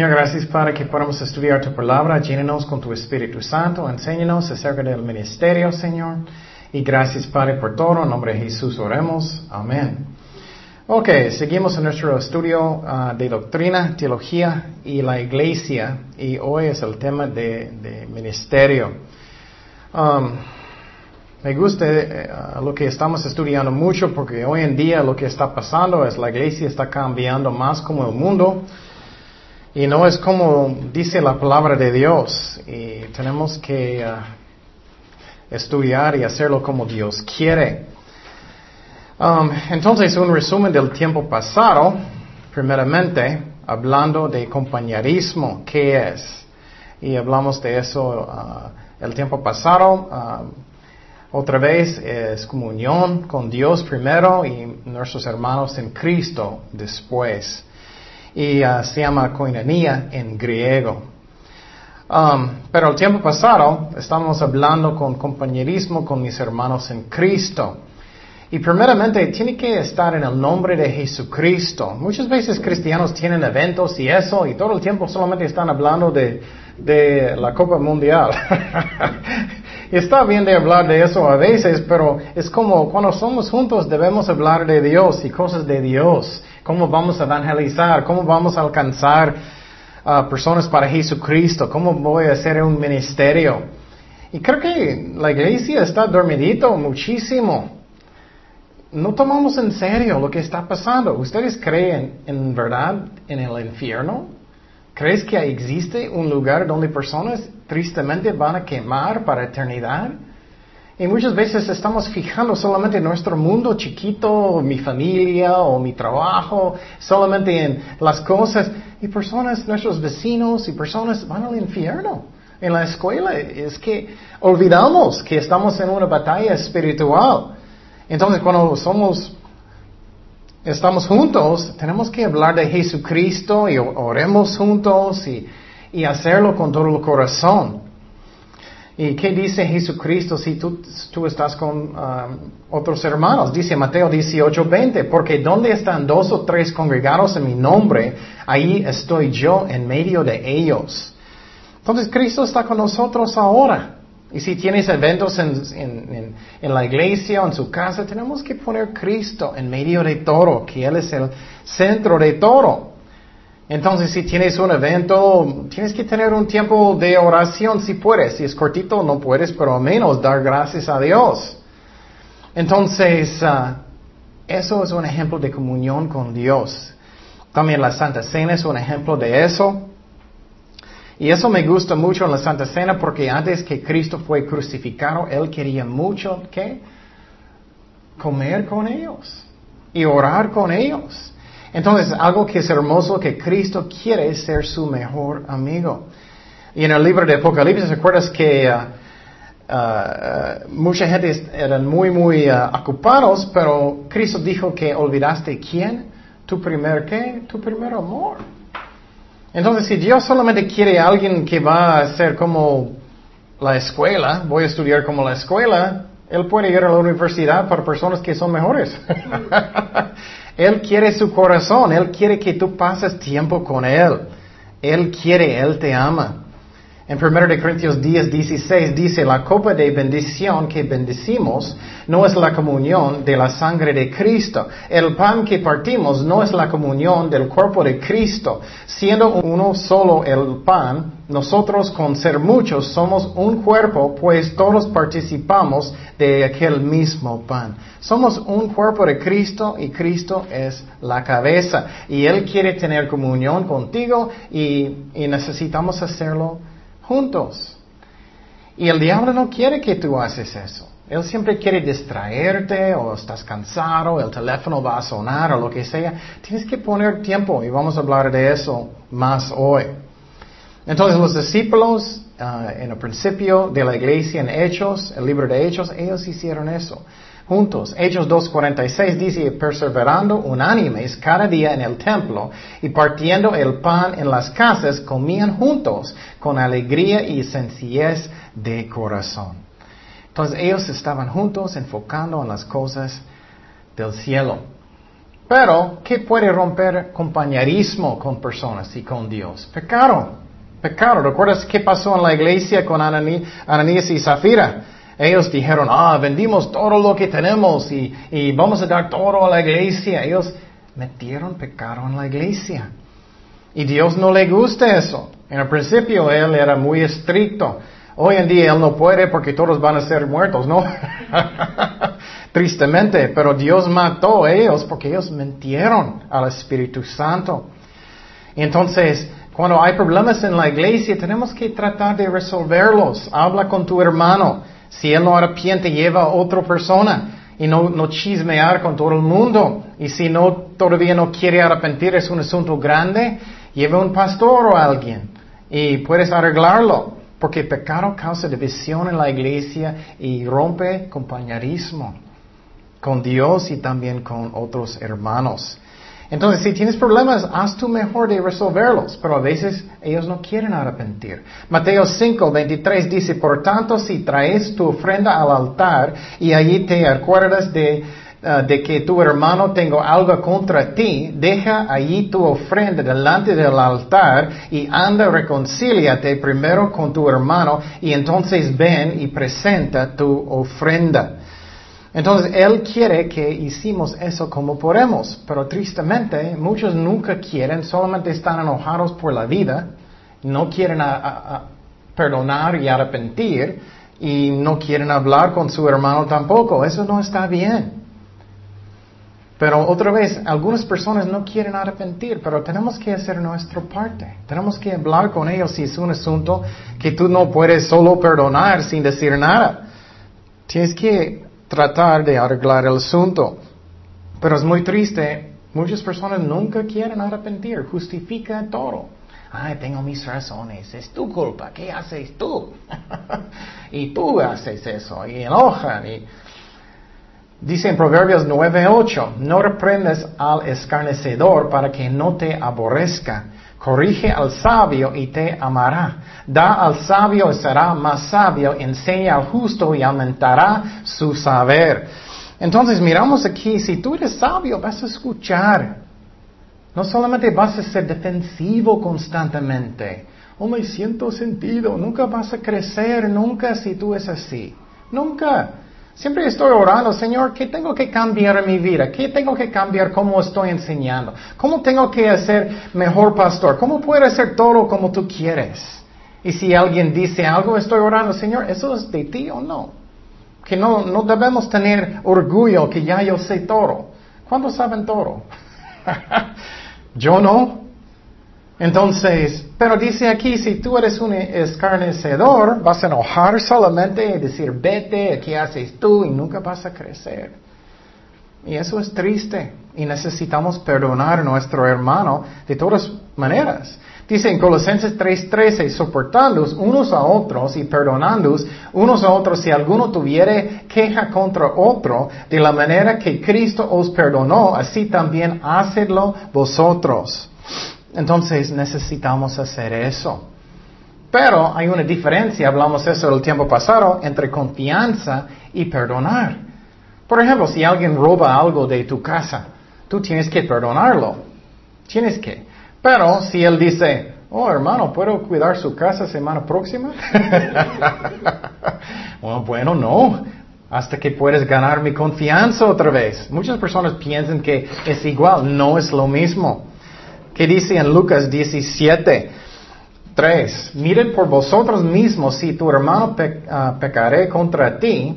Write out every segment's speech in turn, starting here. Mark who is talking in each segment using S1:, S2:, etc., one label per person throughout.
S1: Señor, gracias Padre que podamos estudiar tu palabra, llénenos con tu Espíritu Santo, enséñanos acerca del ministerio, Señor. Y gracias Padre por todo, en nombre de Jesús oremos. Amén. Ok, seguimos en nuestro estudio ah, de doctrina, teología y la iglesia. Y hoy es el tema de, ministerio. Um, me gusta eh, lo que estamos estudiando mucho porque hoy en día lo que está pasando es la iglesia está cambiando más como el mundo. Y no es como dice la palabra de Dios. Y tenemos que uh, estudiar y hacerlo como Dios quiere. Um, entonces, un resumen del tiempo pasado, primeramente, hablando de compañerismo, ¿qué es? Y hablamos de eso uh, el tiempo pasado. Uh, otra vez es comunión con Dios primero y nuestros hermanos en Cristo después y uh, se llama koinonia en griego. Um, pero el tiempo pasado estamos hablando con compañerismo con mis hermanos en Cristo. Y primeramente tiene que estar en el nombre de Jesucristo. Muchas veces cristianos tienen eventos y eso y todo el tiempo solamente están hablando de, de la Copa Mundial. está bien de hablar de eso a veces, pero es como cuando somos juntos debemos hablar de Dios y cosas de Dios cómo vamos a evangelizar, cómo vamos a alcanzar a personas para Jesucristo, cómo voy a hacer un ministerio. Y creo que la iglesia está dormidito muchísimo. No tomamos en serio lo que está pasando. ¿Ustedes creen en verdad en el infierno? ¿Crees que existe un lugar donde personas tristemente van a quemar para eternidad? Y muchas veces estamos fijando solamente en nuestro mundo chiquito, mi familia o mi trabajo, solamente en las cosas. Y personas, nuestros vecinos y personas van al infierno. En la escuela es que olvidamos que estamos en una batalla espiritual. Entonces cuando somos, estamos juntos, tenemos que hablar de Jesucristo y oremos juntos y, y hacerlo con todo el corazón. ¿Y qué dice Jesucristo si tú, estás con um, otros hermanos? Dice Mateo 18, 20, porque donde están dos o tres congregados en mi nombre, ahí estoy yo en medio de ellos. Entonces Cristo está con nosotros ahora. Y si tienes eventos en, en, en, la iglesia o en su casa, tenemos que poner Cristo en medio de todo, que Él es el centro de todo. Entonces, si tienes un evento, tienes que tener un tiempo de oración si puedes. Si es cortito, no puedes, pero al menos dar gracias a Dios. Entonces, ah, eso es un ejemplo de comunión con Dios. También la Santa Cena es un ejemplo de eso. Y eso me gusta mucho en la Santa Cena porque antes que Cristo fue crucificado, Él quería mucho, ¿qué? Comer con ellos y orar con ellos. Entonces, algo que es hermoso, que Cristo quiere ser su mejor amigo. Y en el libro de Apocalipsis, ¿recuerdas que uh, uh, mucha gente eran muy, muy uh, ocupados, pero Cristo dijo que olvidaste quién? Tu primer qué? Tu primer amor. Entonces, si Dios solamente quiere a alguien que va a ser como la escuela, voy a estudiar como la escuela, Él puede ir a la universidad para personas que son mejores. Él quiere su corazón, Él quiere que tú pases tiempo con Él. Él quiere, Él te ama. En 1 Corintios 10, 16 dice, la copa de bendición que bendecimos no es la comunión de la sangre de Cristo. El pan que partimos no es la comunión del cuerpo de Cristo. Siendo uno solo el pan, nosotros con ser muchos somos un cuerpo, pues todos participamos de aquel mismo pan. Somos un cuerpo de Cristo y Cristo es la cabeza. Y Él quiere tener comunión contigo y necesitamos hacerlo juntos. Y el diablo no quiere que tú haces eso. Él siempre quiere distraerte o estás cansado, el teléfono va a sonar o lo que sea. Tienes que poner tiempo y vamos a hablar de eso más hoy. Entonces los discípulos ah, en el principio de la iglesia en Hechos, el libro de Hechos, ellos hicieron eso juntos. Hechos 2.46 dice, perseverando unánimes cada día en el templo y partiendo el pan en las casas, comían juntos con alegría y sencillez de corazón. Entonces ellos estaban juntos enfocando en las cosas del cielo. Pero, ¿qué puede romper compañerismo con personas y con Dios? Pecado. Pecado. ¿Recuerdas qué pasó en la iglesia con Ananías y Zafira? Ellos dijeron, ah, vendimos todo lo que tenemos y, y vamos a dar todo a la iglesia. Ellos metieron pecado en la iglesia. Y Dios no le gusta eso. En el principio Él era muy estricto. Hoy en día Él no puede porque todos van a ser muertos, ¿no? Tristemente, pero Dios mató a ellos porque ellos mentieron al Espíritu Santo. Entonces, cuando hay problemas en la iglesia, tenemos que tratar de resolverlos. Habla con tu hermano. Si él no arrepiente, lleva a otra persona y no, no chismear con todo el mundo. Y si no, todavía no quiere arrepentir, es un asunto grande, lleva un pastor o alguien y puedes arreglarlo. Porque pecado causa división en la iglesia y rompe compañerismo con Dios y también con otros hermanos. Entonces, si tienes problemas, haz tu mejor de resolverlos, pero a veces ellos no quieren arrepentir. Mateo 5, 23 dice, por tanto, si traes tu ofrenda al altar y allí te acuerdas de, uh, de que tu hermano tengo algo contra ti, deja allí tu ofrenda delante del altar y anda, reconcíliate primero con tu hermano y entonces ven y presenta tu ofrenda. Entonces, Él quiere que hicimos eso como podemos, pero tristemente muchos nunca quieren, solamente están enojados por la vida, no quieren perdonar y arrepentir y no quieren hablar con su hermano tampoco. Eso no está bien. Pero otra vez, algunas personas no quieren arrepentir, pero tenemos que hacer nuestra parte. Tenemos que hablar con ellos si es un asunto que tú no puedes solo perdonar sin decir nada. Tienes que tratar de arreglar el asunto. Pero es muy triste, muchas personas nunca quieren arrepentir, justifica todo. Ay, tengo mis razones, es tu culpa, ¿qué haces tú? y tú haces eso, y enojan. Y... Dice en Proverbios 9:8, no reprendes al escarnecedor para que no te aborrezca Corrige al sabio y te amará. Da al sabio y será más sabio. Enseña al justo y aumentará su saber. Entonces miramos aquí, si tú eres sabio, vas a escuchar. No solamente vas a ser defensivo constantemente. Oh, me siento sentido. Nunca vas a crecer, nunca si tú es así. Nunca. Siempre estoy orando, Señor, ¿qué tengo que cambiar en mi vida? ¿Qué tengo que cambiar cómo estoy enseñando? ¿Cómo tengo que hacer mejor pastor? ¿Cómo puedo hacer todo como tú quieres? Y si alguien dice algo, estoy orando, Señor, ¿eso es de ti o no? Que no, no debemos tener orgullo que ya yo sé todo. ¿Cuántos saben todo? yo no. Entonces, pero dice aquí, si tú eres un escarnecedor, vas a enojar solamente y decir, vete, ¿qué haces tú? Y nunca vas a crecer. Y eso es triste. Y necesitamos perdonar a nuestro hermano de todas maneras. Dice en Colosenses 3:13, soportándoos unos a otros y perdonándoos unos a otros si alguno tuviere queja contra otro, de la manera que Cristo os perdonó, así también hacedlo vosotros. Entonces necesitamos hacer eso. Pero hay una diferencia, hablamos eso el tiempo pasado, entre confianza y perdonar. Por ejemplo, si alguien roba algo de tu casa, tú tienes que perdonarlo. Tienes que. Pero si él dice, oh hermano, ¿puedo cuidar su casa semana próxima? bueno, bueno, no. Hasta que puedes ganar mi confianza otra vez. Muchas personas piensan que es igual, no es lo mismo. ¿Qué dice en Lucas 17? 3. Miren por vosotros mismos si tu hermano ah, pecaré contra ti,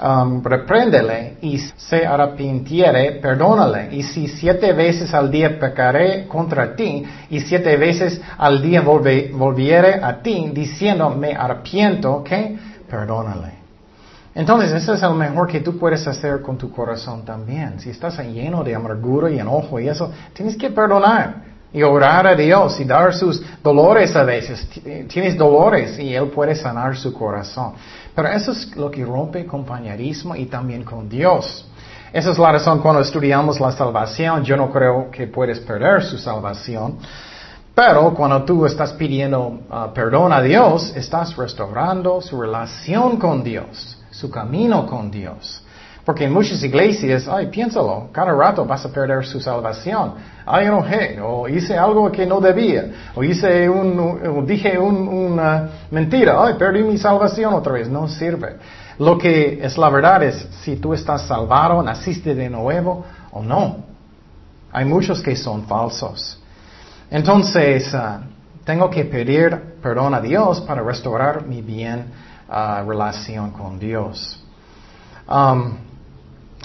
S1: um, repréndele y se arrepintiere, perdónale. Y si siete veces al día pecaré contra ti y siete veces al día volviere a ti diciendo me arrepiento, ¿qué? Perdónale. Entonces, eso es lo mejor que tú puedes hacer con tu corazón también. Si estás lleno de amargura y enojo y eso, tienes que perdonar y orar a Dios y dar sus dolores a veces. Tienes dolores y Él puede sanar su corazón. Pero eso es lo que rompe compañerismo y también con Dios. Esa es la razón cuando estudiamos la salvación. Yo no creo que puedes perder su salvación. Pero cuando tú estás pidiendo uh, perdón a Dios, estás restaurando su relación con Dios, su camino con Dios. Porque en muchas iglesias, ay, piénsalo, cada rato vas a perder su salvación. Ay, enojé, o hice algo que no debía, o hice un, dije una mentira, ay, perdí mi salvación otra vez. No sirve. Lo que es la verdad es si tú estás salvado, naciste de nuevo o no. Hay muchos que son falsos. Entonces, ah, tengo que pedir perdón a Dios para restaurar mi bien ah, relación con Dios. Um,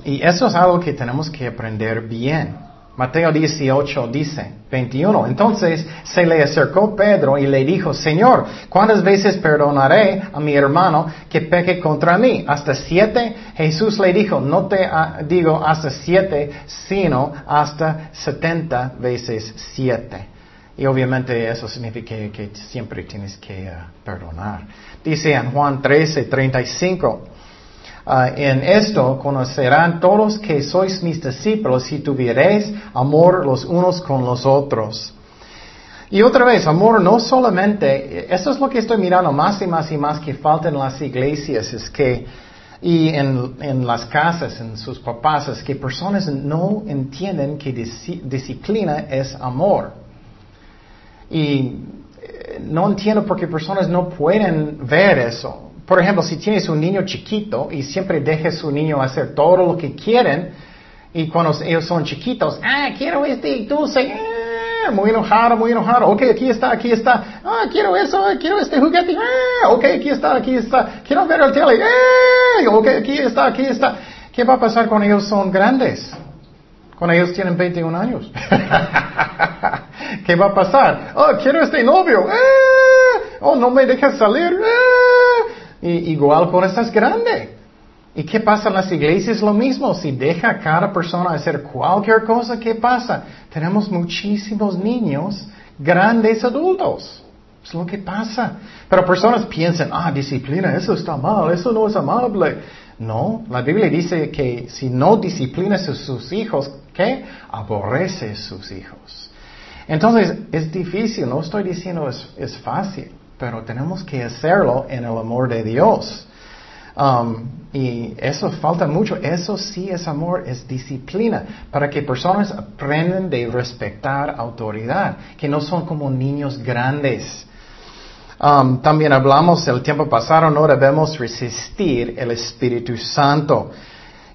S1: y eso es algo que tenemos que aprender bien. Mateo 18 dice, 21. Entonces se le acercó Pedro y le dijo, Señor, ¿cuántas veces perdonaré a mi hermano que peque contra mí? ¿Hasta siete? Jesús le dijo, no te digo hasta siete, sino hasta setenta veces siete. Y obviamente eso significa que, siempre tienes que ah, perdonar. Dice en Juan 13, 35. Ah, en esto conocerán todos que sois mis discípulos si tuviereis amor los unos con los otros. Y otra vez, amor no solamente, eso es lo que estoy mirando más y más y más que falta en las iglesias, es que, y en, en las casas, en sus papás, es que personas no entienden que disciplina es amor. Y eh, no entiendo por qué personas no pueden ver eso. Por ejemplo, si tienes un niño chiquito y siempre dejes a su niño hacer todo lo que quieren, y cuando ellos son chiquitos, ah, quiero este, se, ah, muy enojado, muy enojado, ok, aquí está, aquí está, ah, quiero eso, quiero este juguete, ah, ok, aquí está, aquí está, quiero ver el tele, ah, ok, aquí está, aquí está. ¿Qué va a pasar cuando ellos son grandes? Cuando ellos tienen 21 años. ¿Qué va a pasar? Oh, quiero este novio. Ah, oh, no me dejas salir. Ah, igual cuando estás grande. ¿Y qué pasa en las iglesias? Lo mismo. Si deja a cada persona hacer cualquier cosa, ¿qué pasa? Tenemos muchísimos niños, grandes adultos. Es lo que pasa. Pero personas piensan, ah, disciplina, eso está mal, eso no es amable. No, la Biblia dice que si no disciplinas a sus hijos, ¿qué? Aborrece a sus hijos. Entonces, es difícil, no estoy diciendo es, es fácil pero tenemos que hacerlo en el amor de Dios. Um, y eso falta mucho. Eso sí es amor, es disciplina, para que personas aprendan de respetar autoridad, que no son como niños grandes. Um, también hablamos el tiempo pasado, no debemos resistir el Espíritu Santo.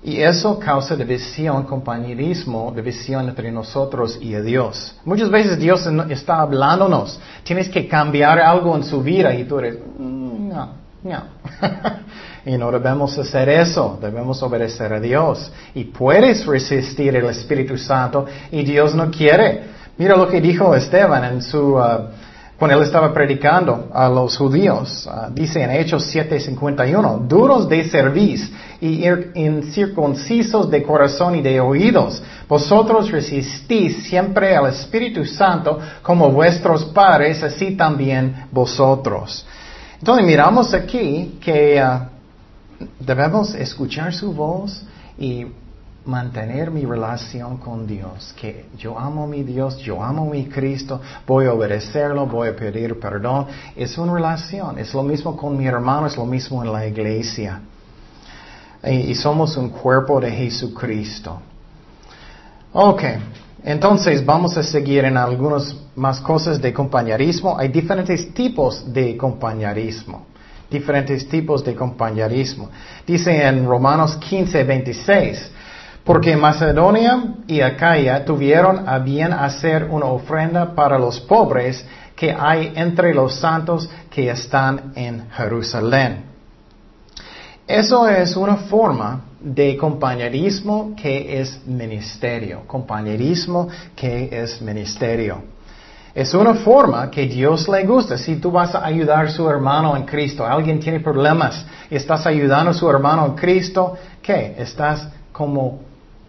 S1: Y eso causa división, compañerismo, división entre nosotros y Dios. Muchas veces Dios está hablándonos. Tienes que cambiar algo en su vida y tú eres, mm, no, no. y no debemos hacer eso. Debemos obedecer a Dios. Y puedes resistir el Espíritu Santo y Dios no quiere. Mira lo que dijo Esteban en su... Uh, cuando él estaba predicando a los judíos, uh, dice en Hechos 7:51, duros de cerviz y incircuncisos de corazón y de oídos, vosotros resistís siempre al Espíritu Santo como vuestros padres, así también vosotros. Entonces miramos aquí que uh, debemos escuchar su voz y mantener mi relación con Dios, que yo amo a mi Dios, yo amo a mi Cristo, voy a obedecerlo, voy a pedir perdón. Es una relación, es lo mismo con mi hermano, es lo mismo en la iglesia. Y, somos un cuerpo de Jesucristo. Ok, entonces vamos a seguir en algunas más cosas de compañerismo. Hay diferentes tipos de compañerismo diferentes tipos de compañerismo. Dice en Romanos 15, 26, porque Macedonia y Acaya tuvieron a bien hacer una ofrenda para los pobres que hay entre los santos que están en Jerusalén. Eso es una forma de compañerismo que es ministerio. Compañerismo que es ministerio. Es una forma que Dios le gusta. Si tú vas a ayudar a su hermano en Cristo, alguien tiene problemas, y estás ayudando a su hermano en Cristo, ¿qué? Estás como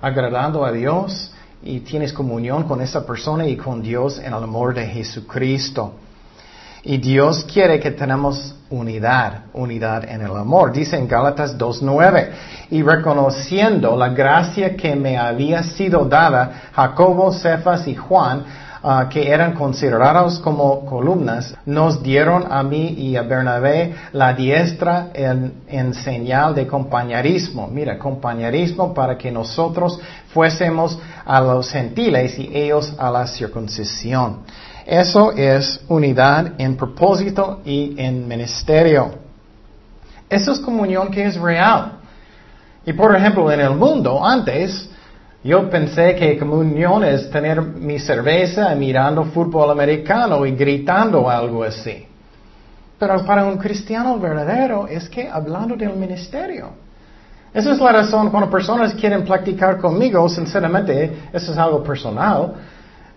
S1: agradando a Dios y tienes comunión con esa persona y con Dios en el amor de Jesucristo. Y Dios quiere que tenemos unidad, unidad en el amor. Dice en Gálatas 2.9, y reconociendo la gracia que me había sido dada, Jacobo, Cefas y Juan, ah, que eran considerados como columnas, nos dieron a mí y a Bernabé la diestra en, en señal de compañerismo. Mira, compañerismo para que nosotros fuésemos a los gentiles y ellos a la circuncisión. Eso es unidad en propósito y en ministerio. Eso es comunión que es real. Y por ejemplo, en el mundo, antes, yo pensé que comunión es tener mi cerveza mirando fútbol americano y gritando algo así. Pero para un cristiano verdadero es que hablando del ministerio. Esa es la razón cuando personas quieren practicar conmigo, sinceramente, eso es algo personal.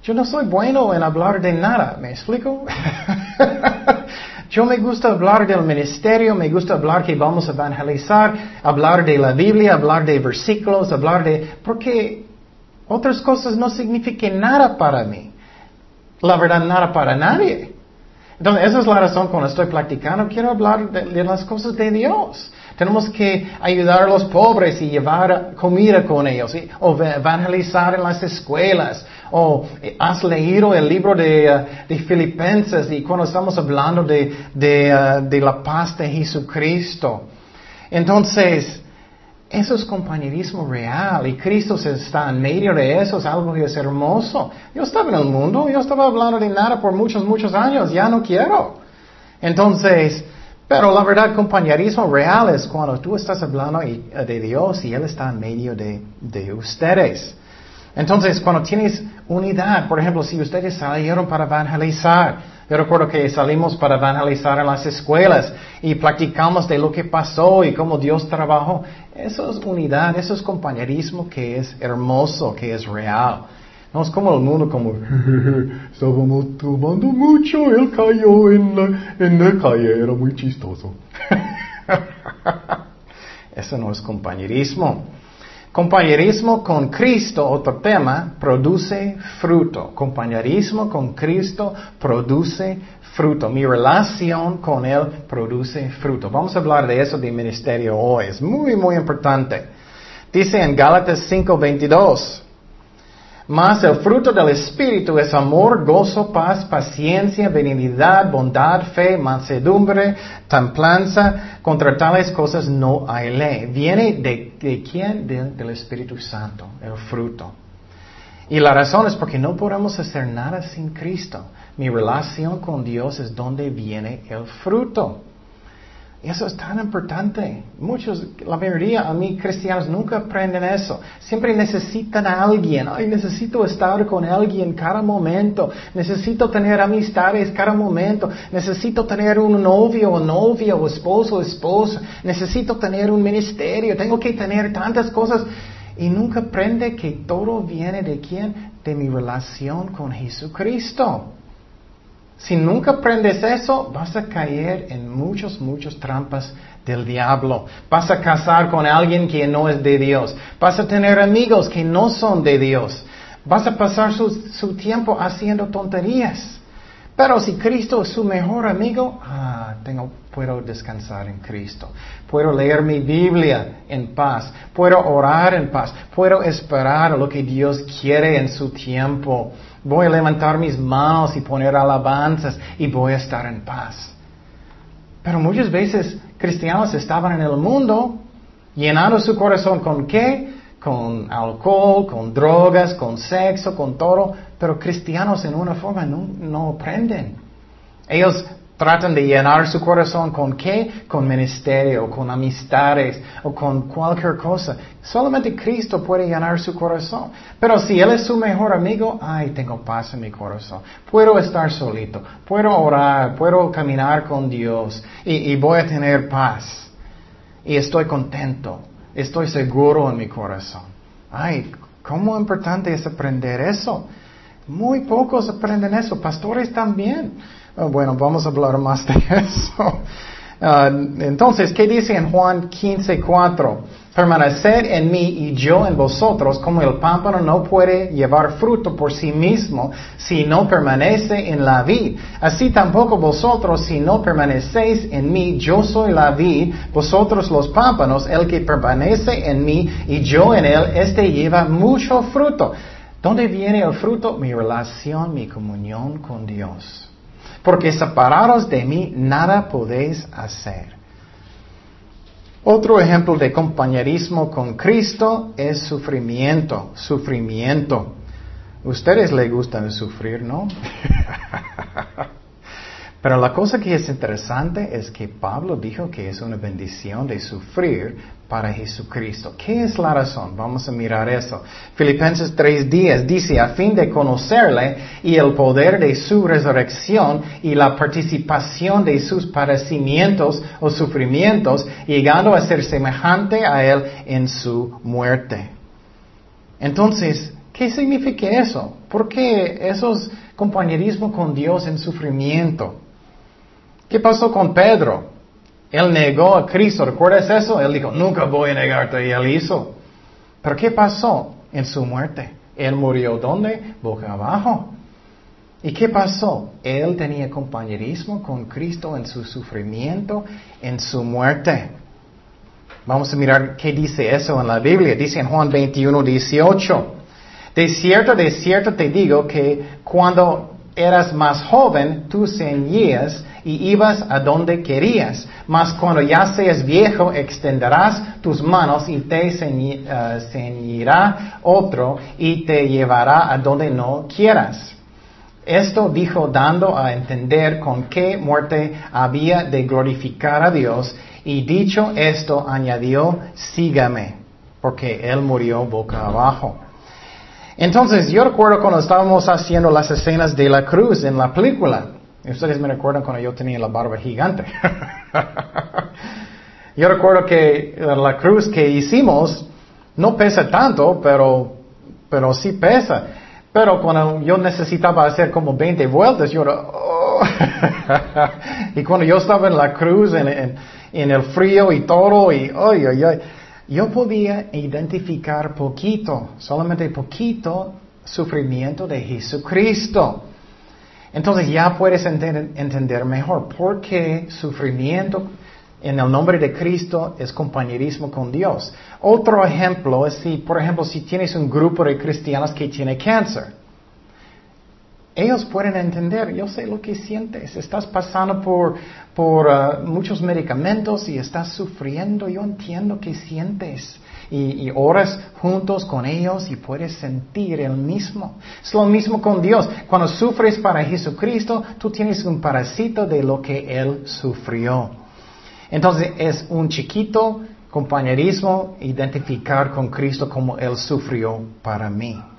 S1: Yo no soy bueno en hablar de nada, ¿me explico? Yo me gusta hablar del ministerio, me gusta hablar que vamos a evangelizar, hablar de la Biblia, hablar de versículos, hablar de... porque otras cosas no significan nada para mí. La verdad, nada para nadie. Entonces, esa es la razón cuando estoy practicando, quiero hablar de, las cosas de Dios. Tenemos que ayudar a los pobres y llevar comida con ellos, o evangelizar en las escuelas, o eh, has leído el libro de, uh, de Filipenses y cuando estamos hablando de, de, uh, de la paz de Jesucristo. Entonces, eso es compañerismo real y Cristo está en medio de eso, es algo que es hermoso. Yo estaba en el mundo, yo estaba hablando de nada por muchos, muchos años, ya no quiero. Entonces, pero la verdad, compañerismo real es cuando tú estás hablando de Dios y Él está en medio de, de ustedes. Entonces, cuando tienes unidad, por ejemplo, si ustedes salieron para evangelizar, yo recuerdo que salimos para evangelizar en las escuelas y practicamos de lo que pasó y cómo Dios trabajó. Eso es unidad, eso es compañerismo que es hermoso, que es real. No es como el mundo como, estábamos tomando mucho, él cayó en la, en la calle, era muy chistoso. eso no es compañerismo. Compañerismo con Cristo, otro tema, produce fruto. Compañerismo con Cristo produce fruto. Mi relación con Él produce fruto. Vamos a hablar de eso de ministerio hoy. Es muy, muy importante. Dice en Gálatas 5:22. Mas el fruto del Espíritu es amor, gozo, paz, paciencia, benignidad, bondad, fe, mansedumbre, templanza. Contra tales cosas no hay ley. ¿Viene de, de quién? del Espíritu Santo, el fruto. Y la razón es porque no podemos hacer nada sin Cristo. Mi relación con Dios es donde viene el fruto. Eso es tan importante. Muchos, la mayoría a mí cristianos nunca aprenden eso. Siempre necesitan a alguien. Ay, necesito estar con alguien cada momento. Necesito tener amistades cada momento. Necesito tener un novio o novia o esposo o esposa. Necesito tener un ministerio. Tengo que tener tantas cosas. Y nunca aprende que todo viene de quién? De mi relación con Jesucristo. Si nunca aprendes eso, vas a caer en muchos, muchos trampas del diablo. Vas a casar con alguien que no es de Dios. Vas a tener amigos que no son de Dios. Vas a pasar su, tiempo haciendo tonterías. Pero si Cristo es su mejor amigo, ah, tengo, puedo descansar en Cristo. Puedo leer mi Biblia en paz. Puedo orar en paz. Puedo esperar lo que Dios quiere en su tiempo. Voy a levantar mis manos y poner alabanzas y voy a estar en paz. Pero muchas veces cristianos estaban en el mundo llenando su corazón con qué? Con alcohol, con drogas, con sexo, con todo. Pero cristianos en una forma no, no aprenden. Ellos Tratan de llenar su corazón con qué? Con ministerio, con amistades o con cualquier cosa. Solamente Cristo puede llenar su corazón. Pero si Él es su mejor amigo, ay, tengo paz en mi corazón. Puedo estar solito, puedo orar, puedo caminar con Dios y, voy a tener paz. Y estoy contento, estoy seguro en mi corazón. Ay, ¿cómo importante es aprender eso? Muy pocos aprenden eso, pastores también. Oh, bueno, vamos a hablar más de eso. Ah, entonces, ¿qué dice en Juan 15, 4? Permaneced en mí y yo en vosotros, como el pámpano no puede llevar fruto por sí mismo si no permanece en la vid. Así tampoco vosotros, si no permanecéis en mí, yo soy la vid, vosotros los pámpanos, el que permanece en mí y yo en él, este lleva mucho fruto. ¿Dónde viene el fruto? Mi relación, mi comunión con Dios. Porque separados de mí, nada podéis hacer. Otro ejemplo de compañerismo con Cristo es sufrimiento, sufrimiento. Ustedes les gustan sufrir, ¿no? Pero la cosa que es interesante es que Pablo dijo que es una bendición de sufrir para Jesucristo. ¿Qué es la razón? Vamos a mirar eso. Filipenses 3.10 dice, a fin de conocerle y el poder de su resurrección y la participación de sus padecimientos o sufrimientos, llegando a ser semejante a él en su muerte. Entonces, ¿qué significa eso? ¿Por qué esos compañerismo con Dios en sufrimiento? ¿Qué pasó con Pedro? Él negó a Cristo, ¿recuerdas eso? Él dijo, nunca voy a negarte y él hizo. Pero ¿qué pasó en su muerte? Él murió ¿dónde? Boca abajo. ¿Y qué pasó? Él tenía compañerismo con Cristo en su sufrimiento, en su muerte. Vamos a mirar qué dice eso en la Biblia. Dice en Juan 21, 18. De cierto, de cierto te digo que cuando eras más joven, tú ceñías y ibas a donde querías. Mas cuando ya seas viejo, extenderás tus manos y te eh, ceñirá otro y te llevará a donde no quieras. Esto dijo dando a entender con qué muerte había de glorificar a Dios y dicho esto añadió, sígame, porque él murió boca abajo. Entonces, yo recuerdo cuando estábamos haciendo las escenas de la cruz en la película. Ustedes me recuerdan cuando yo tenía la barba gigante. yo recuerdo que la cruz que hicimos no pesa tanto, pero, pero sí pesa. Pero cuando yo necesitaba hacer como 20 vueltas, yo era, oh. y cuando yo estaba en la cruz, en, en, el frío y todo, y, ay, ay, ay yo podía identificar poquito, solamente poquito sufrimiento de Jesucristo. Entonces ya puedes entender mejor por qué sufrimiento en el nombre de Cristo es compañerismo con Dios. Otro ejemplo es si, por ejemplo, si tienes un grupo de cristianos que tiene cáncer. Ellos pueden entender, yo sé lo que sientes, estás pasando por, por uh, muchos medicamentos y estás sufriendo, yo entiendo que sientes. Y, y, oras juntos con ellos y puedes sentir el mismo. Es lo mismo con Dios. Cuando sufres para Jesucristo, tú tienes un parásito de lo que Él sufrió. Entonces es un chiquito compañerismo identificar con Cristo como Él sufrió para mí.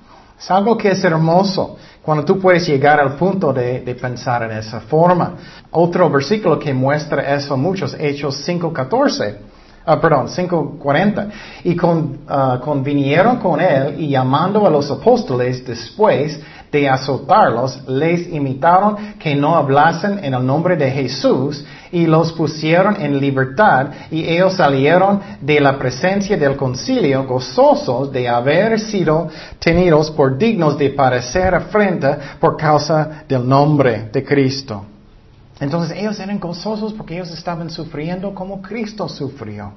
S1: Es algo que es hermoso cuando tú puedes llegar al punto de, pensar en esa forma. Otro versículo que muestra eso muchos, Hechos 5.14. Ah, perdón, 5.40. Y con, uh, convinieron con él y llamando a los apóstoles después de azotarlos, les imitaron que no hablasen en el nombre de Jesús y los pusieron en libertad y ellos salieron de la presencia del concilio gozosos de haber sido tenidos por dignos de parecer afrenta por causa del nombre de Cristo. Entonces ellos eran gozosos porque ellos estaban sufriendo como Cristo sufrió.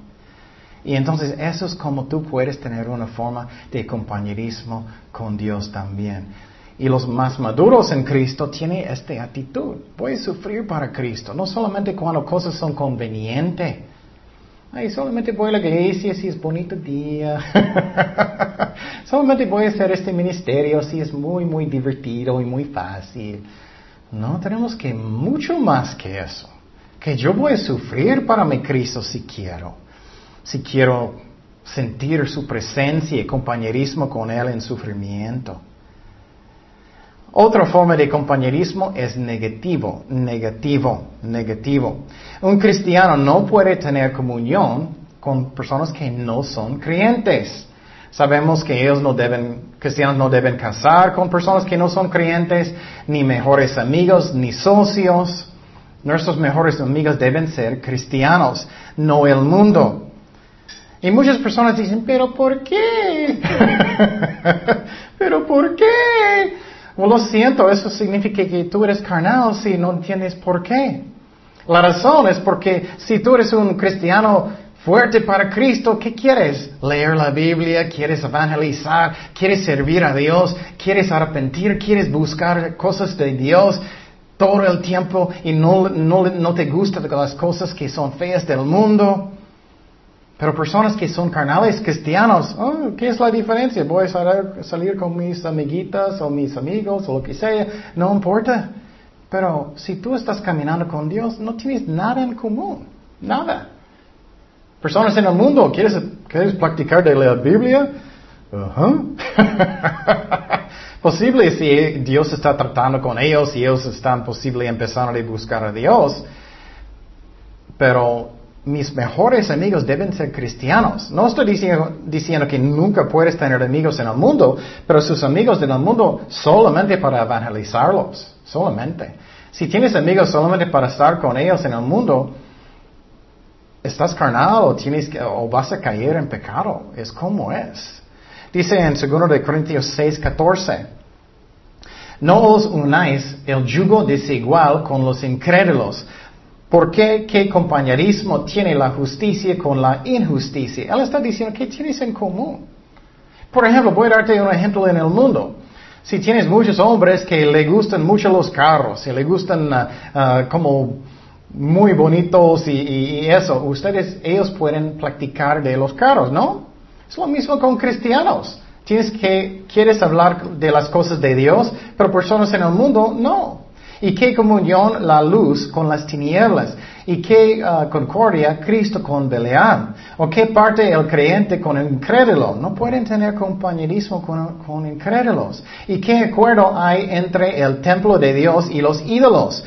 S1: Y entonces eso es como tú puedes tener una forma de compañerismo con Dios también. Y los más maduros en Cristo tienen esta actitud. Voy a sufrir para Cristo, no solamente cuando cosas son convenientes. Ay, solamente voy a la iglesia si es bonito día. solamente voy a hacer este ministerio si es muy, muy divertido y muy fácil. No, tenemos que mucho más que eso. Que yo voy a sufrir para mi Cristo si quiero. Si quiero sentir su presencia y compañerismo con Él en sufrimiento. Otra forma de compañerismo es negativo, negativo, negativo. Un cristiano no puede tener comunión con personas que no son creyentes. Sabemos que ellos no deben, cristianos no deben casar con personas que no son creyentes, ni mejores amigos, ni socios. Nuestros mejores amigos deben ser cristianos, no el mundo. Y muchas personas dicen, pero ¿por qué? ¿Pero por qué? Bueno, lo siento, eso significa que tú eres carnal si no entiendes por qué. La razón es porque si tú eres un cristiano fuerte para Cristo, ¿qué quieres? Leer la Biblia, quieres evangelizar, quieres servir a Dios, quieres arrepentir, quieres buscar cosas de Dios todo el tiempo y no, no, te gustan las cosas que son feas del mundo. Pero personas que son carnales cristianos, oh, ¿qué es la diferencia? Voy a salir, con mis amiguitas o mis amigos o lo que sea, no importa. Pero si tú estás caminando con Dios, no tienes nada en común, nada. Personas en el mundo, ¿quieres, ¿quieres practicar de la Biblia? posible si Dios está tratando con ellos y ellos están posible empezando a buscar a Dios. Pero mis mejores amigos deben ser cristianos. No estoy diciendo, diciendo, que nunca puedes tener amigos en el mundo, pero sus amigos en el mundo solamente para evangelizarlos, solamente. Si tienes amigos solamente para estar con ellos en el mundo, estás carnal o, tienes o vas a caer en pecado. Es como es. Dice en 2 de Corintios 6, 14. No os unáis el yugo desigual con los incrédulos. ¿Por qué? ¿Qué compañerismo tiene la justicia con la injusticia? Él está diciendo, ¿qué tienes en común? Por ejemplo, voy a darte un ejemplo en el mundo. Si tienes muchos hombres que le gustan mucho los carros y le gustan ah, ah, como muy bonitos y, y, eso, ustedes, ellos pueden practicar de los carros, ¿no? Es lo mismo con cristianos. Tienes que, quieres hablar de las cosas de Dios, pero personas en el mundo no. ¿Y qué comunión la luz con las tinieblas? ¿Y qué uh, concordia Cristo con Belial? ¿O qué parte el creyente con el incrédulo? No pueden tener compañerismo con, con incrédulos. ¿Y qué acuerdo hay entre el templo de Dios y los ídolos?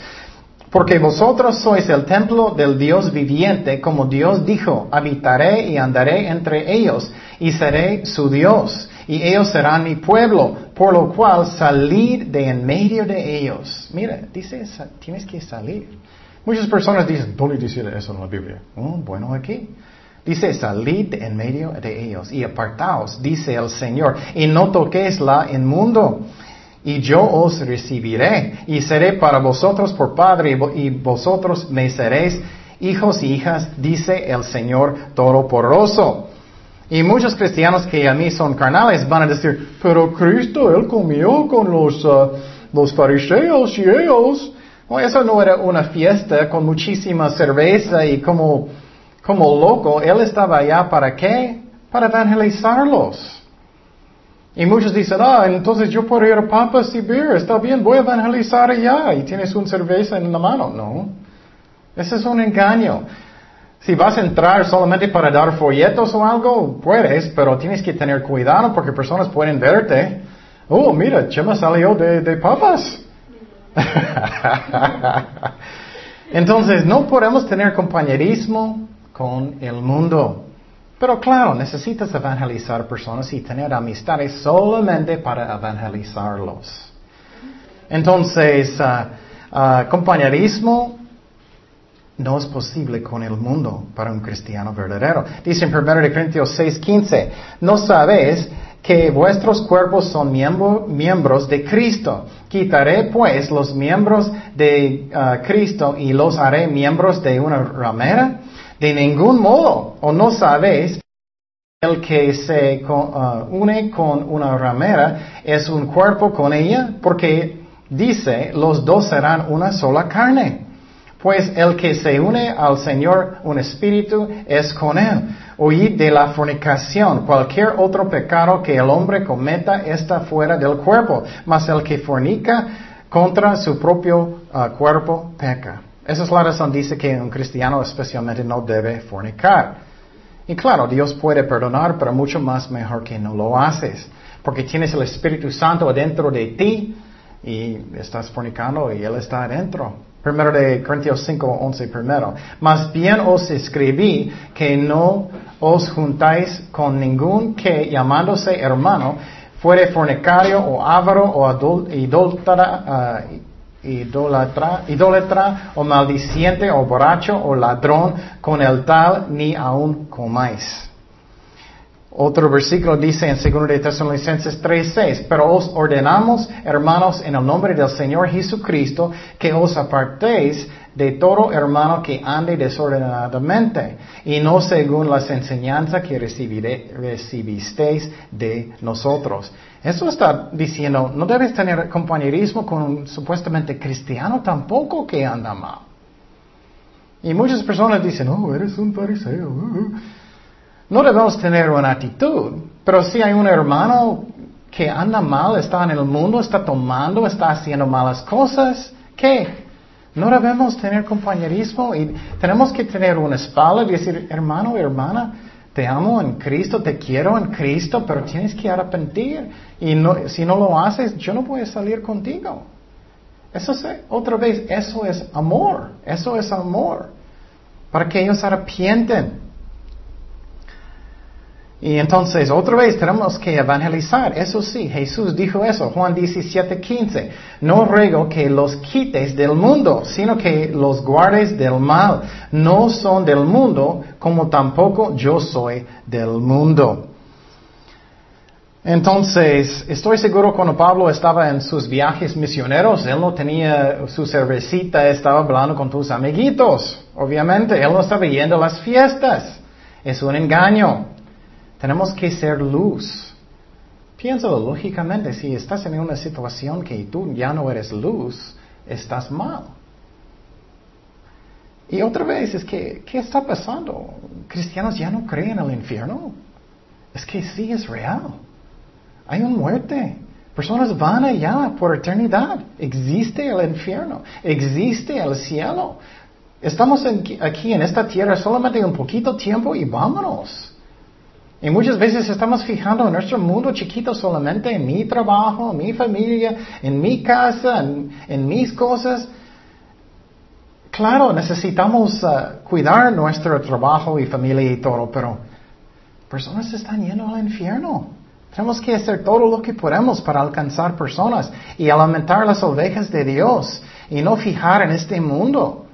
S1: Porque vosotros sois el templo del Dios viviente, como Dios dijo, habitaré y andaré entre ellos, y seré su Dios, y ellos serán mi pueblo, por lo cual salid de en medio de ellos. Mira, dice, tienes que salir. Muchas personas dicen, ¿dónde dice eso en la Biblia? Oh, bueno, aquí. Dice, salid de en medio de ellos y apartaos, dice el Señor, y no toquéis la inmundo y yo os recibiré y seré para vosotros por Padre y vosotros me seréis hijos y hijas, dice el Señor Todopoderoso. Y muchos cristianos que a mí son carnales van a decir, pero Cristo, Él comió con los, uh, los fariseos y ellos. eso no era una fiesta con muchísima cerveza y como, como loco. Él estaba allá para qué? Para evangelizarlos. Y muchos dicen, ah, entonces yo puedo ir a Papas y beer, está bien, voy a evangelizar allá y tienes una cerveza en la mano. No, ese es un engaño. Si vas a entrar solamente para dar folletos o algo, puedes, pero tienes que tener cuidado porque personas pueden verte. Oh, mira, Chema salió de, de papas. Entonces, no podemos tener compañerismo con el mundo. Pero claro, necesitas evangelizar personas y tener amistades solamente para evangelizarlos. Entonces, uh, uh, compañerismo no es posible con el mundo para un cristiano verdadero. Dice en 1 Corintios 6:15, no sabéis que vuestros cuerpos son miembros de Cristo. Quitaré pues los miembros de uh, Cristo y los haré miembros de una ramera. De ningún modo, o no sabéis, el que se uh, une con una ramera es un cuerpo con ella, porque dice, los dos serán una sola carne. Pues el que se une al Señor, un espíritu, es con él. Oíd de la fornicación. Cualquier otro pecado que el hombre cometa está fuera del cuerpo, mas el que fornica contra su propio uh, cuerpo peca. Esa es la razón, dice que un cristiano especialmente no debe fornicar. Y claro, Dios puede perdonar, pero mucho más mejor que no lo haces. Porque tienes el Espíritu Santo adentro de ti y estás fornicando y Él está adentro. Primero de Corintios 5, 11 primero. Más bien os escribí que no os juntáis con ningún que llamándose hermano fuere fornicario o avaro o idólatra, ah, idólatra, idólatra o maldiciente o borracho o ladrón, con el tal ni aún comáis. Otro versículo dice en 2 de Tesalonicenses 3:6, pero os ordenamos, hermanos, en el nombre del Señor Jesucristo, que os apartéis de todo hermano que ande desordenadamente y no según las enseñanzas que recibisteis de nosotros. Eso está diciendo, no debes tener compañerismo con un supuestamente cristiano tampoco que anda mal. Y muchas personas dicen, oh, eres un fariseo. No debemos tener una actitud, pero si hay un hermano que anda mal, está en el mundo, está tomando, está haciendo malas cosas, ¿qué? No debemos tener compañerismo y tenemos que tener una espalda y decir, hermano, hermana, te amo en Cristo, te quiero en Cristo, pero tienes que arrepentir. Y no, si no lo haces, yo no voy a salir contigo. Eso es, otra vez, eso es amor, eso es amor, para que ellos arrepienten. Y entonces, otra vez tenemos que evangelizar. Eso sí, Jesús dijo eso, Juan 17, 15. No ruego que los quites del mundo, sino que los guardes del mal. No son del mundo, como tampoco yo soy del mundo. Entonces, estoy seguro cuando Pablo estaba en sus viajes misioneros, él no tenía su cervecita, estaba hablando con tus amiguitos. Obviamente, él no estaba yendo a las fiestas. Es un engaño. Tenemos que ser luz. Piénsalo lógicamente, si estás en una situación que tú ya no eres luz, estás mal. Y otra vez es que, ¿qué está pasando? Cristianos ya no creen en el infierno. Es que sí es real. Hay una muerte. Personas van allá por eternidad. Existe el infierno. Existe el cielo. Estamos aquí en esta tierra solamente un poquito tiempo y vámonos. Y muchas veces estamos fijando en nuestro mundo chiquito solamente en mi trabajo, en mi familia, en mi casa, en, mis cosas. Claro, necesitamos uh, cuidar nuestro trabajo y familia y todo, pero personas están yendo al infierno. Tenemos que hacer todo lo que podemos para alcanzar personas y alimentar las ovejas de Dios y no fijar en este mundo.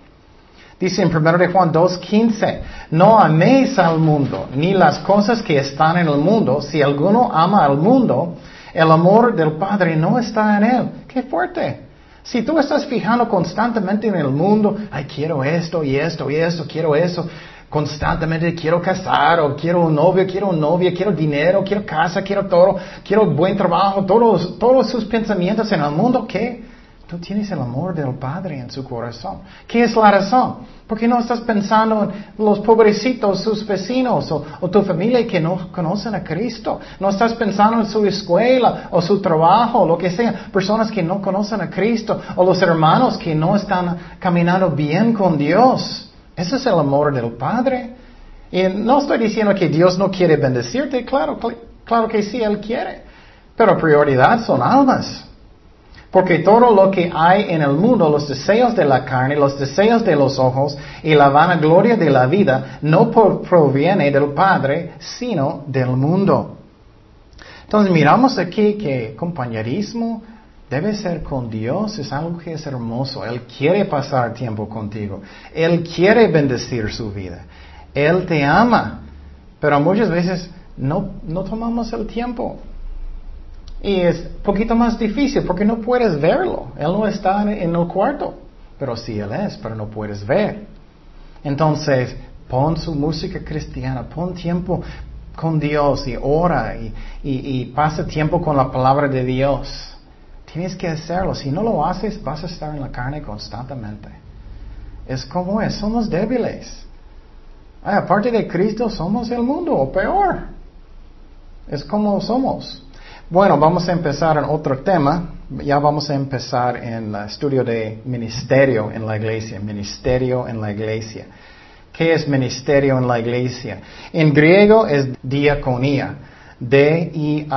S1: Dice en 1 de Juan 2.15, no améis al mundo, ni las cosas que están en el mundo. Si alguno ama al mundo, el amor del Padre no está en él. ¡Qué fuerte! Si tú estás fijando constantemente en el mundo, ay, quiero esto y esto y esto, quiero eso, constantemente quiero casar o quiero un novio, quiero un novia, quiero dinero, quiero casa, quiero todo, quiero buen trabajo, todos, todos sus pensamientos en el mundo, ¿qué? Tú tienes el amor del Padre en su corazón. ¿Qué es la razón? Porque no estás pensando en los pobrecitos, sus vecinos o, tu familia que no conocen a Cristo. No estás pensando en su escuela o su trabajo o lo que sea. Personas que no conocen a Cristo o los hermanos que no están caminando bien con Dios. Ese es el amor del Padre. Y no estoy diciendo que Dios no quiere bendecirte. Claro, claro que sí, Él quiere. Pero prioridad son almas. Porque todo lo que hay en el mundo, los deseos de la carne, los deseos de los ojos y la vanagloria de la vida, no proviene del Padre, sino del mundo. Entonces miramos aquí que compañerismo debe ser con Dios, es algo que es hermoso. Él quiere pasar tiempo contigo. Él quiere bendecir su vida. Él te ama. Pero muchas veces no, no tomamos el tiempo. Y es poquito más difícil porque no puedes verlo. Él no está en el cuarto. Pero sí Él es, pero no puedes ver. Entonces, pon su música cristiana, pon tiempo con Dios y ora y, y, pasa tiempo con la palabra de Dios. Tienes que hacerlo. Si no lo haces, vas a estar en la carne constantemente. Es como es, somos débiles. aparte de Cristo, somos el mundo, o peor. Es como somos. Bueno, vamos a empezar en otro tema. Ya vamos a empezar en el estudio de ministerio en la iglesia. Ministerio en la iglesia. ¿Qué es ministerio en la iglesia? En griego es diaconía. D-I-A-K-O-N-I-A.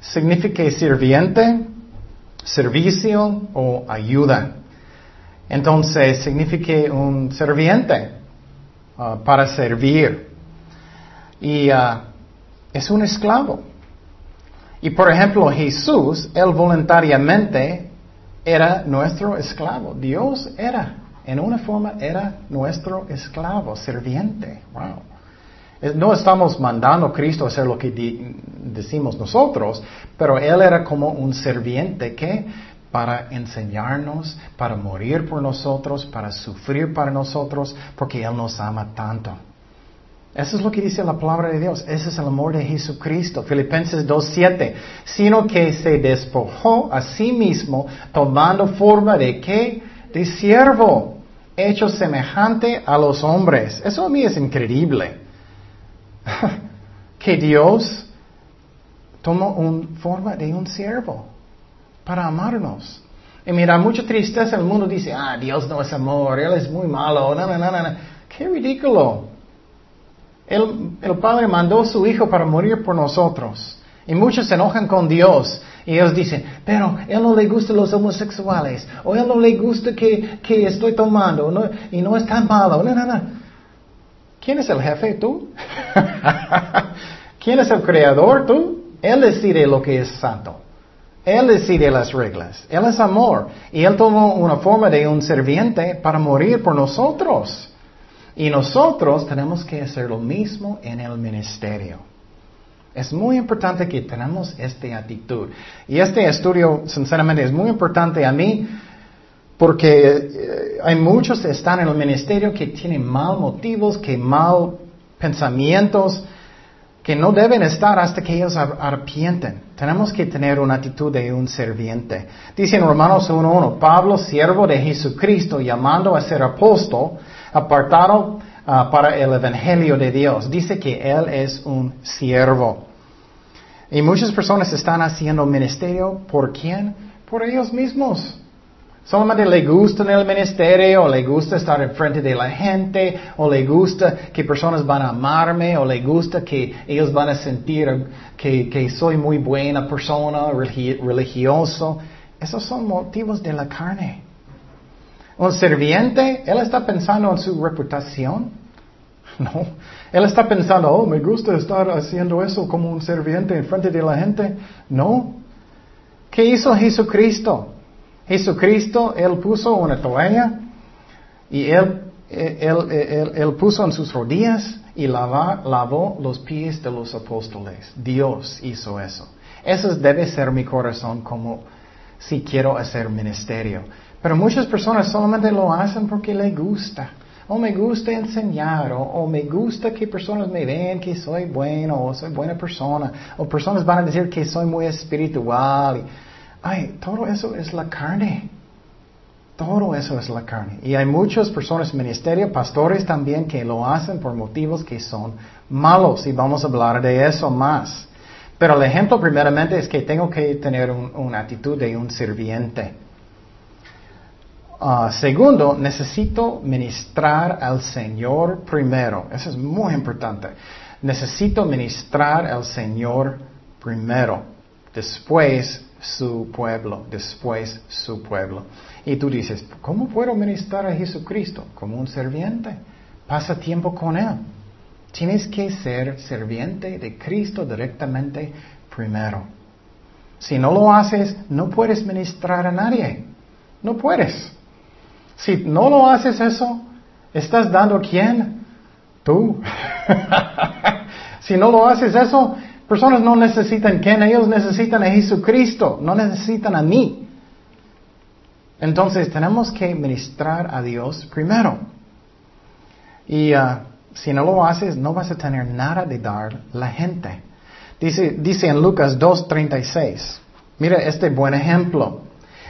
S1: Significa sirviente, servicio o ayuda. Entonces, significa un sirviente uh, para servir y uh, es un esclavo. Y por ejemplo, Jesús, él voluntariamente era nuestro esclavo. Dios era, en una forma, era nuestro esclavo, serviente. Wow. No estamos mandando a Cristo a hacer lo que decimos nosotros, pero Él era como un serviente que para enseñarnos, para morir por nosotros, para sufrir para nosotros, porque Él nos ama tanto. Eso es lo que dice la palabra de Dios. Ese es el amor de Jesucristo. Filipenses 2.7. Sino que se despojó a sí mismo tomando forma de qué? De siervo, hecho semejante a los hombres. Eso a mí es increíble. que Dios tomó una forma de un siervo para amarnos. Y mira, mucha tristeza el mundo dice, ah, Dios no es amor, Él es muy malo, no, no, no, no. Qué ridículo. El, Padre mandó a su Hijo para morir por nosotros. Y muchos se enojan con Dios. Y ellos dicen, pero Él no le gusta los homosexuales. O Él no le gusta que, que estoy tomando. No, y no es tan malo. No, no, no. ¿Quién es el jefe? ¿Tú? ¿Quién es el creador? ¿Tú? Él decide lo que es santo. Él decide las reglas. Él es amor. Y Él tomó una forma de un serviente para morir por nosotros. Y nosotros tenemos que hacer lo mismo en el ministerio. Es muy importante que tenemos esta actitud. Y este estudio, sinceramente, es muy importante a mí porque eh, hay muchos que están en el ministerio que tienen mal motivos, que mal pensamientos, que no deben estar hasta que ellos arrepienten. Tenemos que tener una actitud de un serviente. Dice en Romanos 1.1, Pablo, siervo de Jesucristo, llamando a ser apóstol, apartado ah, para el Evangelio de Dios. Dice que Él es un siervo. Y muchas personas están haciendo ministerio por quién? Por ellos mismos. Solamente le gusta en el ministerio, o le gusta estar enfrente de la gente, o le gusta que personas van a amarme, o le gusta que ellos van a sentir que, que soy muy buena persona, religioso. Esos son motivos de la carne. Un serviente, él está pensando en su reputación. No, él está pensando, oh, me gusta estar haciendo eso como un serviente en frente de la gente. No. ¿Qué hizo Jesucristo? Jesucristo, Él puso una toalla y Él, él, puso en sus rodillas y lavó los pies de los apóstoles. Dios hizo eso. Eso debe ser mi corazón como si quiero hacer ministerio. Pero muchas personas solamente lo hacen porque les gusta. O me gusta enseñar, o, me gusta que personas me vean que soy bueno, o soy buena persona, o personas van a decir que soy muy espiritual. ay, todo eso es la carne. Todo eso es la carne. Y hay muchas personas ministerio, pastores también, que lo hacen por motivos que son malos. Y vamos a hablar de eso más. Pero el ejemplo primeramente es que tengo que tener una actitud de un sirviente. Ah, segundo, necesito ministrar al Señor primero. Eso es muy importante. Necesito ministrar al Señor primero. Después su pueblo. Después su pueblo. Y tú dices, ¿cómo puedo ministrar a Jesucristo? Como un serviente. Pasa tiempo con Él. Tienes que ser serviente de Cristo directamente primero. Si no lo haces, no puedes ministrar a nadie. No puedes. Si no lo haces eso, ¿estás dando a quién? Tú. si no lo haces eso, personas no necesitan quién, ellos necesitan a Jesucristo, no necesitan a mí. Entonces tenemos que ministrar a Dios primero. Y uh, si no lo haces, no vas a tener nada de dar la gente. Dice, dice en Lucas 2.36, mira este buen ejemplo.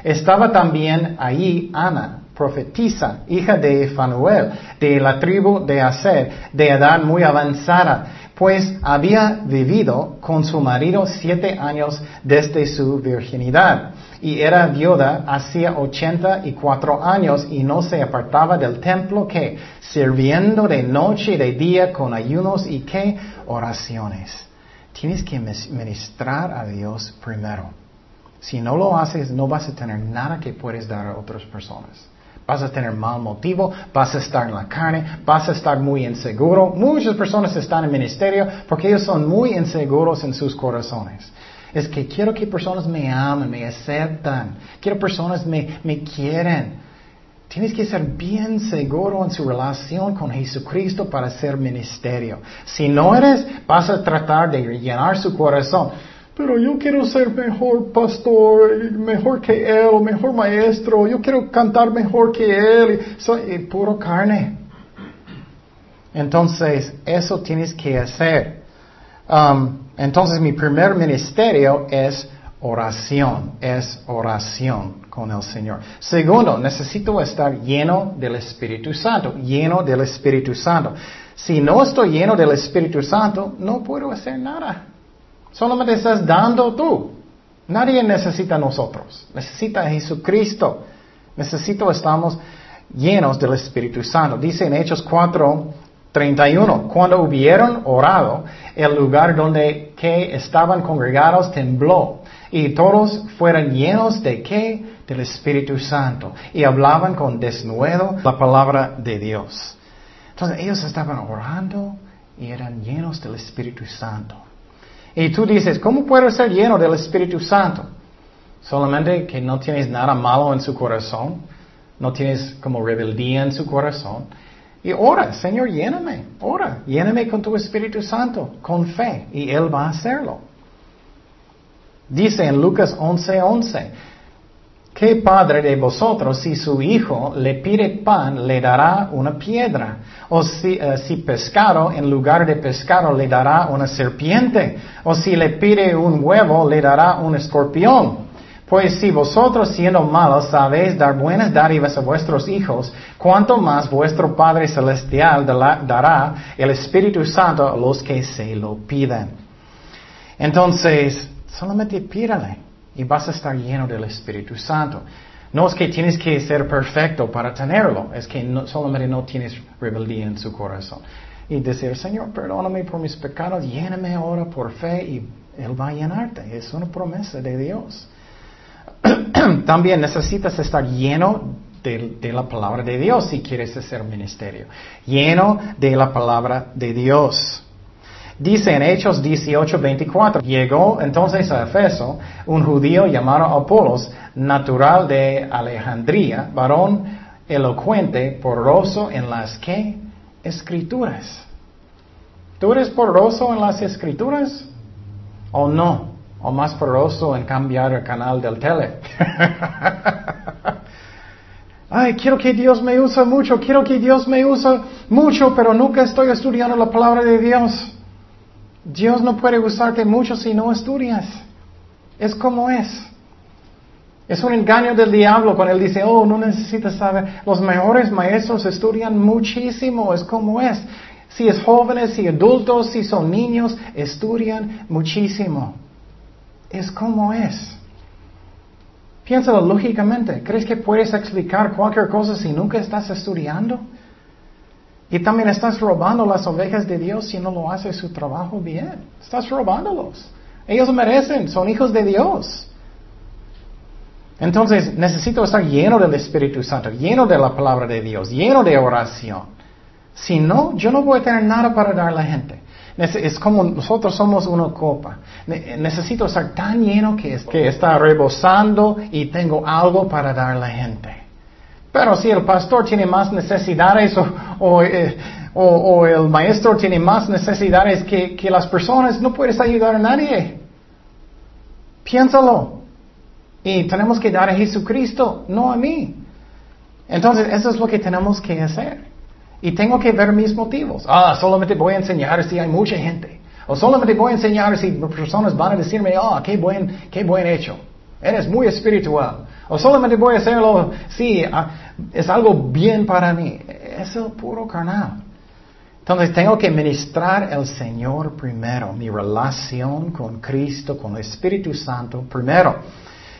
S1: Estaba también ahí Ana, profetisa, hija de Fanuel, de la tribu de Aser, de edad muy avanzada, pues había vivido con su marido siete años desde su virginidad y era viuda hacía ochenta y cuatro años y no se apartaba del templo que sirviendo de noche y de día con ayunos y que oraciones. Tienes que ministrar a Dios primero. Si no lo haces, no vas a tener nada que puedes dar a otras personas. Vas a tener mal motivo, vas a estar en la carne, vas a estar muy inseguro. Muchas personas están en ministerio porque ellos son muy inseguros en sus corazones. Es que quiero que personas me amen, me aceptan. Quiero personas me, me quieren. Tienes que ser bien seguro en su relación con Jesucristo para hacer ministerio. Si no eres, vas a tratar de llenar su corazón. Pero yo quiero ser mejor pastor, mejor que él, mejor maestro, yo quiero cantar mejor que él. Soy puro carne. Entonces, eso tienes que hacer. Um, entonces, mi primer ministerio es oración, es oración con el Señor. Segundo, necesito estar lleno del Espíritu Santo, lleno del Espíritu Santo. Si no estoy lleno del Espíritu Santo, no puedo hacer nada. Solamente estás dando tú. Nadie necesita a nosotros. Necesita a Jesucristo. Necesito estamos llenos del Espíritu Santo. Dice en Hechos 4, 31. Cuando hubieron orado, el lugar donde que estaban congregados tembló y todos fueron llenos de qué? Del Espíritu Santo y hablaban con desnudo la palabra de Dios. Entonces ellos estaban orando y eran llenos del Espíritu Santo. Y tú dices, ¿cómo puedo ser lleno del Espíritu Santo? Solamente que no tienes nada malo en su corazón, no tienes como rebeldía en su corazón. Y ora, Señor, lléname, ora, lléname con tu Espíritu Santo, con fe, y Él va a hacerlo. Dice en Lucas 11:11, 11, ¿qué padre de vosotros si su hijo le pide pan le dará una piedra? O si, eh, si pescado en lugar de pescado le dará una serpiente? O si le pide un huevo le dará un escorpión? Pues si vosotros siendo malos sabéis dar buenas dádivas a vuestros hijos, cuánto más vuestro Padre Celestial dará el Espíritu Santo a los que se lo piden. Entonces, solamente pídale y vas a estar lleno del Espíritu Santo. No es que tienes que ser perfecto para tenerlo, es que solamente no tienes rebeldía en su corazón. Y decir, Señor, perdóname por mis pecados, lléname ahora por fe y Él va a llenarte. Es una promesa de Dios. También necesitas estar lleno de, la palabra de Dios si quieres hacer ministerio. Lleno de la palabra de Dios. Dice en Hechos 18, 24, llegó entonces a Efeso un judío llamado Apolos, natural de Alejandría, varón elocuente, poroso en las que escrituras. ¿Tú eres poroso en las escrituras o no? o más poroso en cambiar el canal del tele. Ay, quiero que Dios me use mucho, quiero que Dios me use mucho, pero nunca estoy estudiando la palabra de Dios. Dios no puede usarte mucho si no estudias. Es como es. Es un engaño del diablo cuando él dice, oh, no necesitas saber. Los mejores maestros estudian muchísimo, es como es. Si es jóvenes, si adultos, si son niños, estudian muchísimo. Es como es. Piénsalo lógicamente. ¿Crees que puedes explicar cualquier cosa si nunca estás estudiando? Y también estás robando las ovejas de Dios si no lo haces su trabajo bien. Estás robándolos. Ellos merecen, son hijos de Dios. Entonces necesito estar lleno del Espíritu Santo, lleno de la palabra de Dios, lleno de oración. Si no, yo no voy a tener nada para dar a la gente. Es como nosotros somos una copa. Necesito estar tan lleno que, está rebosando y tengo algo para dar a la gente. Pero si el pastor tiene más necesidades o, eh, el maestro tiene más necesidades que, que las personas, no puedes ayudar a nadie. Piénsalo. Y tenemos que dar a Jesucristo, no a mí. Entonces, eso es lo que tenemos que hacer. Y tengo que ver mis motivos. Ah, solamente voy a enseñar si hay mucha gente. O solamente voy a enseñar si personas van a decirme, ah, qué buen, qué buen hecho. Eres muy espiritual. O solamente voy a hacerlo si ah, es algo bien para mí. Es el puro carnal. Entonces tengo que ministrar el Señor primero, mi relación con Cristo, con el Espíritu Santo primero.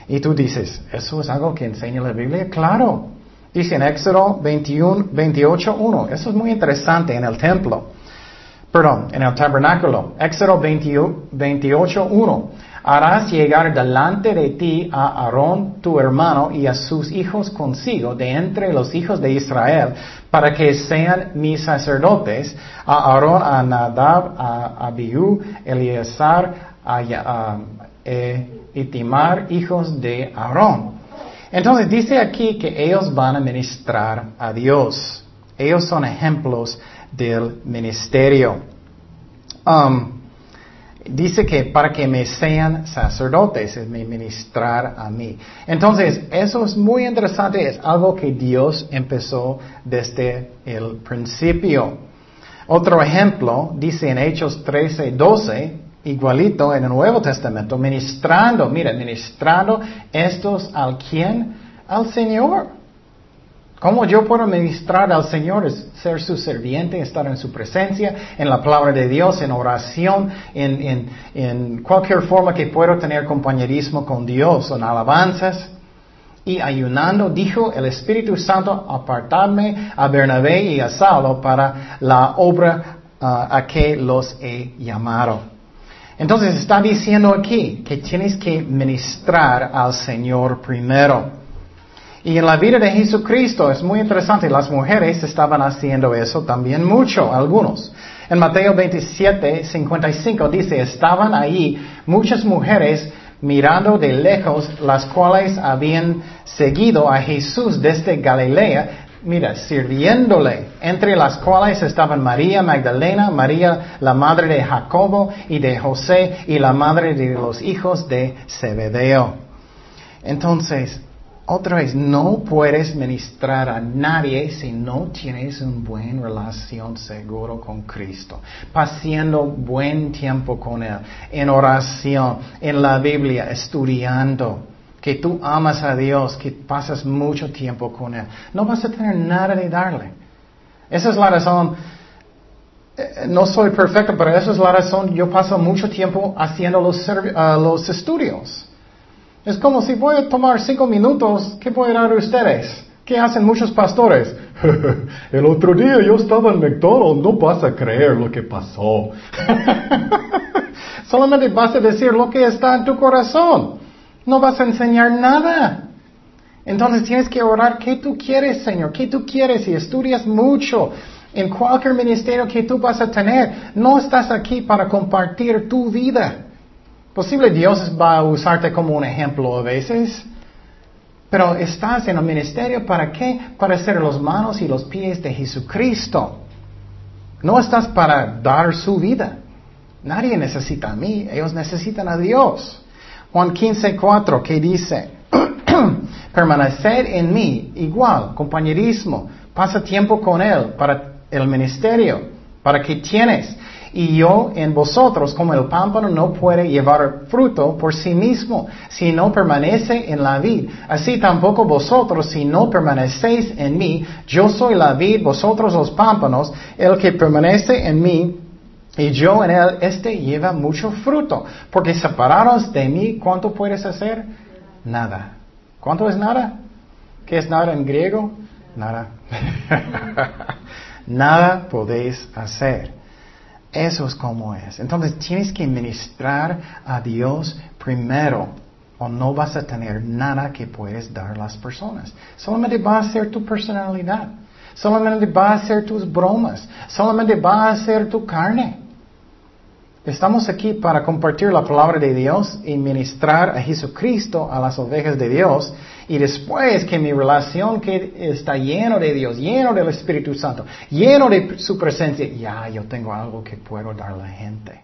S1: Y tú dices, ¿eso es algo que enseña la Biblia? Claro. Dice en Éxodo 21, 28, 1. Eso es muy interesante en el templo. Perdón, en el tabernáculo. Éxodo 28, 1. Harás llegar delante de ti a Aarón tu hermano y a sus hijos consigo de entre los hijos de Israel para que sean mis sacerdotes, a Aarón, a Nadab, a Abiú, Eleazar, a, a, e, Itimar, hijos de Aarón. Entonces dice aquí que ellos van a ministrar a Dios. Ellos son ejemplos del ministerio. Um, dice que para que me sean sacerdotes, es ministrar a mí. Entonces, eso es muy interesante, es algo que Dios empezó desde el principio. Otro ejemplo, dice en Hechos 13, 12, igualito en el Nuevo Testamento, ministrando, mira, ministrando estos al quien? Al Señor. ¿Cómo yo puedo ministrar al Señor? Es ser su serviente, estar en su presencia, en la palabra de Dios, en oración, en, cualquier forma que pueda tener compañerismo con Dios, en alabanzas. Y ayunando, dijo el Espíritu Santo, apartarme a Bernabé y a Saulo para la obra ah, a que los he llamado. Entonces está diciendo aquí que tienes que ministrar al Señor primero. Y en la vida de Jesucristo es muy interesante, las mujeres estaban haciendo eso también mucho, algunos. En Mateo 27, 55 dice, estaban ahí muchas mujeres mirando de lejos, las cuales habían seguido a Jesús desde Galilea, mira, sirviéndole, entre las cuales estaban María Magdalena, María la madre de Jacobo y de José y la madre de los hijos de Zebedeo. Entonces, otra vez, no puedes ministrar a nadie si no tienes una buena relación seguro con Cristo. Pasando buen tiempo con Él, en oración, en la Biblia, estudiando. Que tú amas a Dios, que pasas mucho tiempo con Él. No vas a tener nada de darle. Esa es la razón. Eh, no soy perfecto, pero esa es la razón. Yo paso mucho tiempo haciendo los, uh, los estudios. Es como si voy a tomar cinco minutos, ¿qué pueden dar ustedes? ¿Qué hacen muchos pastores? El otro día yo estaba en McDonald's, no vas a creer lo que pasó. Solamente vas a decir lo que está en tu corazón. No vas a enseñar nada. Entonces tienes que orar qué tú quieres, Señor, qué tú quieres y estudias mucho. En cualquier ministerio que tú vas a tener, no estás aquí para compartir tu vida. Posible Dios va a usarte como un ejemplo a veces, pero estás en el ministerio para qué? Para ser los manos y los pies de Jesucristo. No estás para dar su vida. Nadie necesita a mí, ellos necesitan a Dios. Juan 15, 4, que dice, permanecer en mí, igual, compañerismo, pasa tiempo con Él para el ministerio, para que tienes y yo en vosotros, como el pámpano no puede llevar fruto por sí mismo, si no permanece en la vid. Así tampoco vosotros, si no permanecéis en mí, yo soy la vid, vosotros los pámpanos, el que permanece en mí y yo en él, este lleva mucho fruto. Porque separados de mí, ¿cuánto puedes hacer? Nada. ¿Cuánto es nada? ¿Qué es nada en griego? Nada. nada podéis hacer. Eso es como es. Entonces tienes que ministrar a Dios primero o no vas a tener nada que puedes dar a las personas. Solamente va a ser tu personalidad. Solamente va a ser tus bromas. Solamente va a ser tu carne. Estamos aquí para compartir la palabra de Dios y ministrar a Jesucristo a las ovejas de Dios. Y después que mi relación que está lleno de Dios, lleno del Espíritu Santo, lleno de su presencia, ya yo tengo algo que puedo dar a la gente.